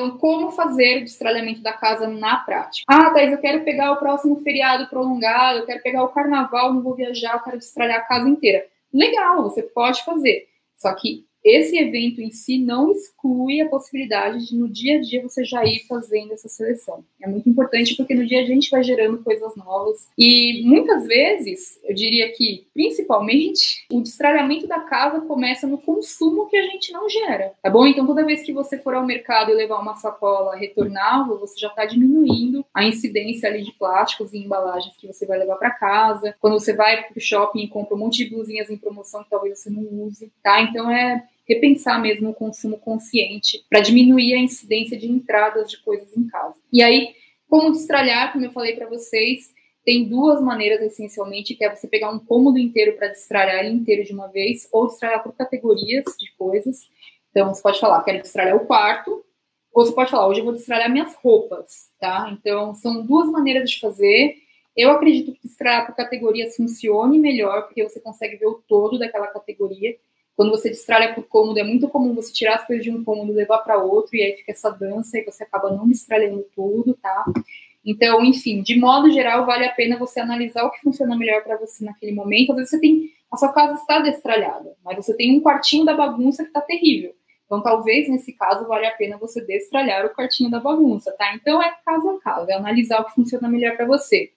Então, como fazer o destralhamento da casa na prática? Ah, Thais, eu quero pegar o próximo feriado prolongado, eu quero pegar o carnaval, não vou viajar, eu quero destralhar a casa inteira. Legal, você pode fazer. Só que esse evento em si não exclui a possibilidade de no dia a dia você já ir fazendo essa seleção. É muito importante porque no dia a dia a gente vai gerando coisas novas e muitas vezes, eu diria que principalmente, o destralhamento da casa começa no consumo que a gente não gera, tá bom? Então toda vez que você for ao mercado e levar uma sacola retornável, você já está diminuindo a incidência ali de plásticos e embalagens que você vai levar para casa. Quando você vai para o shopping e compra um monte de blusinhas em promoção que talvez você não use, tá? Então é repensar mesmo o consumo consciente para diminuir a incidência de entradas de coisas em casa. E aí, como destralhar, como eu falei para vocês, tem duas maneiras essencialmente, que é você pegar um cômodo inteiro para destralhar ele inteiro de uma vez, ou destralhar por categorias de coisas. Então, você pode falar, quero destralhar o quarto, ou você pode falar, hoje eu vou destralhar minhas roupas, tá? Então, são duas maneiras de fazer. Eu acredito que destralhar por categorias funcione melhor, porque você consegue ver o todo daquela categoria. Quando você destralha por cômodo, é muito comum você tirar as coisas de um cômodo, levar para outro, e aí fica essa dança e você acaba não destralhando tudo, tá? Então, enfim, de modo geral, vale a pena você analisar o que funciona melhor para você naquele momento. Às vezes você tem. A sua casa está destralhada, mas você tem um quartinho da bagunça que está terrível. Então, talvez nesse caso vale a pena você destralhar o quartinho da bagunça, tá? Então é caso a caso, é analisar o que funciona melhor para você.